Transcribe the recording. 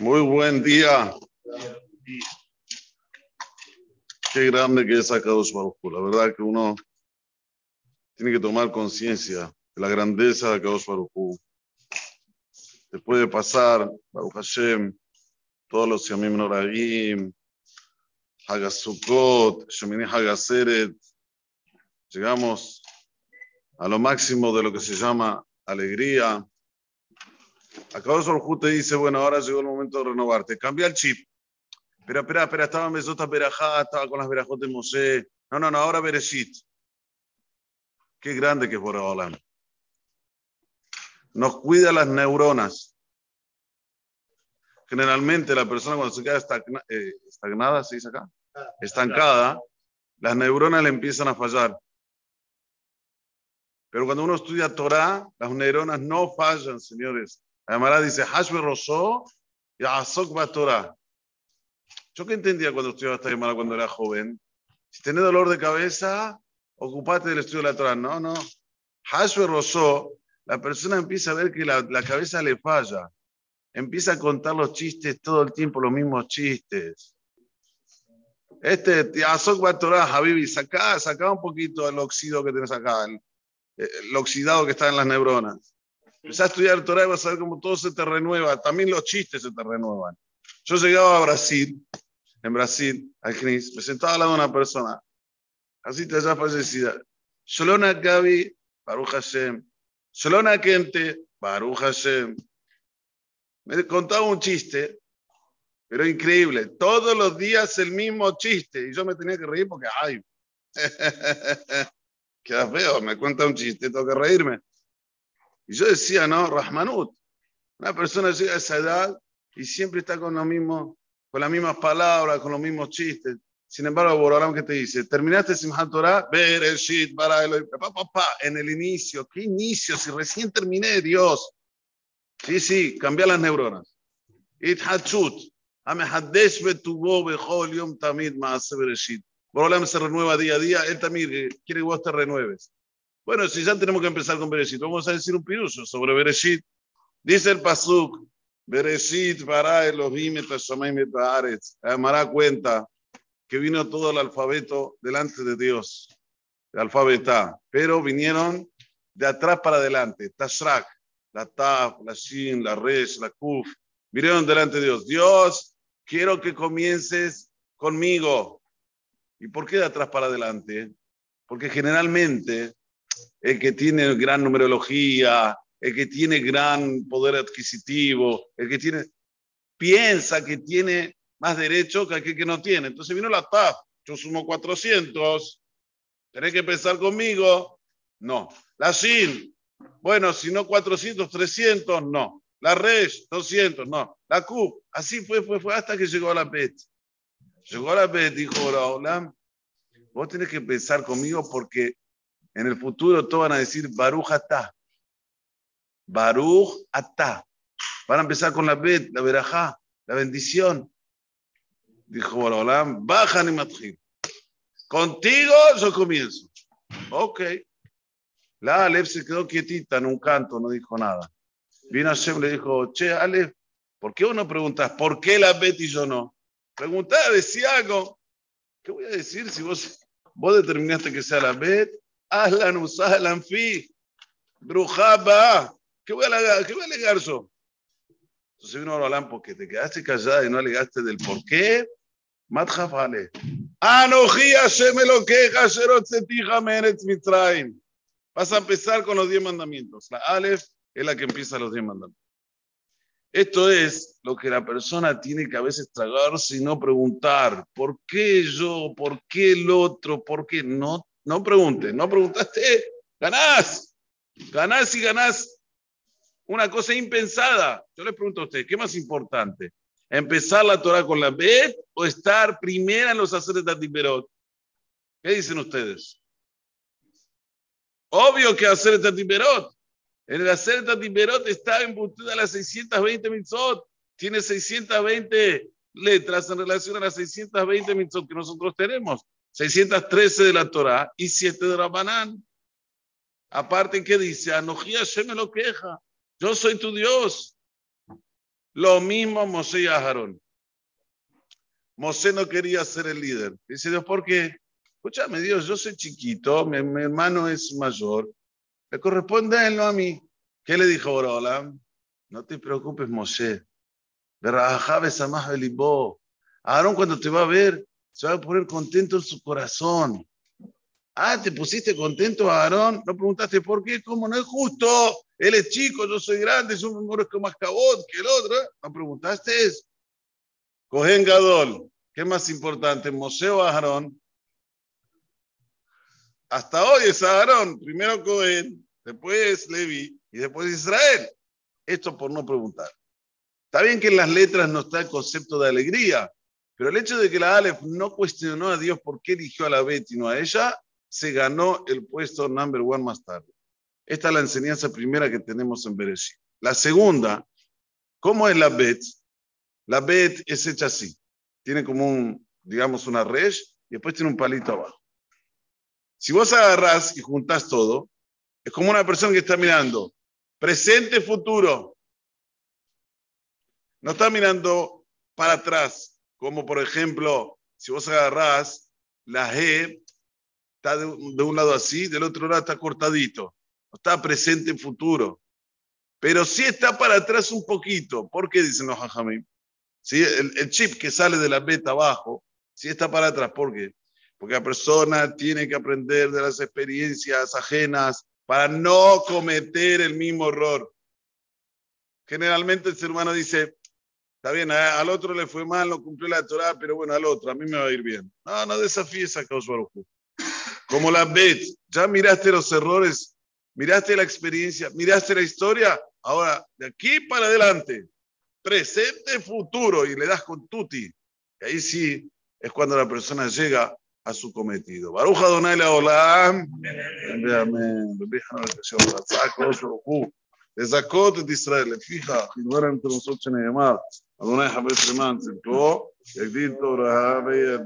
Muy buen día. Qué grande que es Akadosh Baruj. La verdad que uno tiene que tomar conciencia de la grandeza de Akadosh Baruj. Después de pasar, Baruch Hashem, todos los Yamim Noragim, Hagasukot, Shemini Hagaseret, llegamos a lo máximo de lo que se llama alegría. Baruj Hu te dice, bueno, ahora llegó el momento de renovarte. Cambia el chip. Espera, espera, espera, estaba en Mesota Berajá, estaba con las Berajot de Mosé. No, no, no, ahora Bereshit. Qué grande que es Boreolam. Nos cuida las neuronas. Generalmente la persona cuando se queda estagna, eh, estagnada, ¿se dice acá? Estancada, las neuronas le empiezan a fallar. Pero cuando uno estudia Torah, las neuronas no fallan, señores. Además dice, Hashbe Rosó y Azok Torah. Yo que entendía cuando estudiaba esta llamada cuando era joven. Si tenés dolor de cabeza, ocupate del estudio de la Torah. No, no. Hashbe Rosó, la persona empieza a ver que la, la cabeza le falla. Empieza a contar los chistes todo el tiempo, los mismos chistes. Este, Azok Torah, Habibi, sacá, sacá un poquito el óxido que tenés acá, el oxidado que está en las neuronas. Empezás a estudiar Torah y vas a ver cómo todo se te renueva. También los chistes se te renuevan. Yo llegaba a Brasil, en Brasil, al CNIS, me sentaba al lado de una persona, así te ya fallecida. Sholona Gabi, Baruch Hashem. Sholona Kente, Baruch Hashem. Me contaba un chiste, pero increíble. Todos los días el mismo chiste. Y yo me tenía que reír porque, ay, queda feo, me cuenta un chiste, tengo que reírme. Y yo decía, no, Rahmanut, una persona llega a esa edad y siempre está con lo mismo, con las mismas palabras, con los mismos chistes. Sin embargo, Borolam que te dice, terminaste Simchat Torah, ver el shit para papá, papá, en el inicio, ¿qué inicio? Si recién terminé, Dios. Sí, sí, cambia las neuronas. It hachut, amehadesh betubo bechol yom tamid maase bereshit. Borolam se renueva día a día, él también quiere que vos te renueves. Bueno, si ya tenemos que empezar con Bereshit, vamos a decir un piruso sobre Bereshit. Dice el Pasuk, Bereshit para Elohim et Haaretz. Amará cuenta que vino todo el alfabeto delante de Dios, el alfabeta, pero vinieron de atrás para adelante. Tashrak, la Taf, la Shin, la Resh, la Kuf, vinieron delante de Dios. Dios, quiero que comiences conmigo. ¿Y por qué de atrás para adelante? Porque generalmente el que tiene gran numerología, el que tiene gran poder adquisitivo, el que tiene, piensa que tiene más derecho que aquel que no tiene. Entonces vino la TAF, yo sumo 400, tenés que empezar conmigo. No. La SIN, bueno, si no 400, 300, no. La RES, 200, no. La CUP, así fue, fue, fue hasta que llegó a la PET. Llegó a la PET, dijo Olam, vos tenés que empezar conmigo porque en el futuro todos van a decir Baruch Atá. Baruch Atá. Van a empezar con la bet, la verajá, la bendición. Dijo Borolam, baja ni matjil. Contigo yo comienzo. Ok. La Alef se quedó quietita en un canto, no dijo nada. Vino Hashem le dijo, che, Alef, ¿por qué vos no preguntas por qué la bet y yo no? Preguntá, decía algo. ¿Qué voy a decir si vos, vos determinaste que sea la bet? Ahlan usahlan fi. Brujaba. ¿Qué voy a ¿Qué voy a alegar yo? Entonces vino Orolán porque te quedaste callada y no alegaste del por qué. Matjafale. Anoji Hashem lo queja, Meretz Mitzrayim. Vas a empezar con los diez mandamientos. La Aleph es la que empieza los diez mandamientos. Esto es lo que la persona tiene que a veces tragarse y no preguntar. ¿Por qué yo? ¿Por qué el otro? ¿Por qué? No no preguntes, no preguntaste, ganás, ganás y ganás una cosa impensada. Yo les pregunto a ustedes, ¿qué más importante? ¿Empezar la Torah con la Bet o estar primera en los haceres de Atiperot? ¿Qué dicen ustedes? Obvio que hacer Tatiperot. En el hacer Tatiperot está embutida las 620 mitzot. Tiene 620 letras en relación a las 620 mitzot que nosotros tenemos. 613 de la Torah y 7 de Rabanán. Aparte, ¿qué dice? Anojía me lo queja. Yo soy tu Dios. Lo mismo Mosé y Aarón. Mosé no quería ser el líder. Dice Dios, ¿por qué? Escúchame, Dios, yo soy chiquito, mi, hermano es mayor. Le corresponde a él, no a mí. ¿Qué le dijo Borolam? No te preocupes, Mosé. Aarón cuando te va a ver, se va a poner contento en su corazón. Ah, te pusiste contento, Aarón. No preguntaste por qué, cómo no es justo. Él es chico, yo soy grande, es un que más cabot que el otro. No preguntaste eso. Cogen Gadol. ¿Qué más importante, Mosé o Aarón? Hasta hoy es Aarón. Primero Cohen, después Levi y después Israel. Esto por no preguntar. Está bien que en las letras no está el concepto de alegría, pero el hecho de que la Aleph no cuestionó a Dios por qué eligió a la Bet y no a ella, se ganó el puesto number one más tarde. Esta es la enseñanza primera que tenemos en Bereshit. La segunda, ¿cómo es la Bet? La Bet es hecha así. Tiene como un, digamos, una red y después tiene un palito abajo. Si vos agarrás y juntás todo, es como una persona que está mirando presente, futuro. No está mirando para atrás, como por ejemplo, si vos agarrás la G, está de, un lado así, del otro lado está cortadito. Está presente, futuro. Pero sí está para atrás un poquito. ¿Por qué dicen los jajamim? ¿Sí? El, chip que sale de la beta abajo, sí está para atrás. ¿Por qué? Porque la persona tiene que aprender de las experiencias ajenas para no cometer el mismo error. Generalmente el ser humano dice, Está bien, al otro le fue mal, no cumplió la Torah, pero bueno, al otro, a mí me va a ir bien. No, no desafíes a Kausbarujú. Como la Bet, ya miraste los errores, miraste la experiencia, miraste la historia. Ahora, de aquí para adelante, presente, futuro, y le das con tuti. Y ahí sí es cuando la persona llega a su cometido. Baruja Donai la hola. Le sacó de Israel, fija, y no era entre nosotros en llamada. אדוני חפש למען צדקו, יגדיל תורה וידע.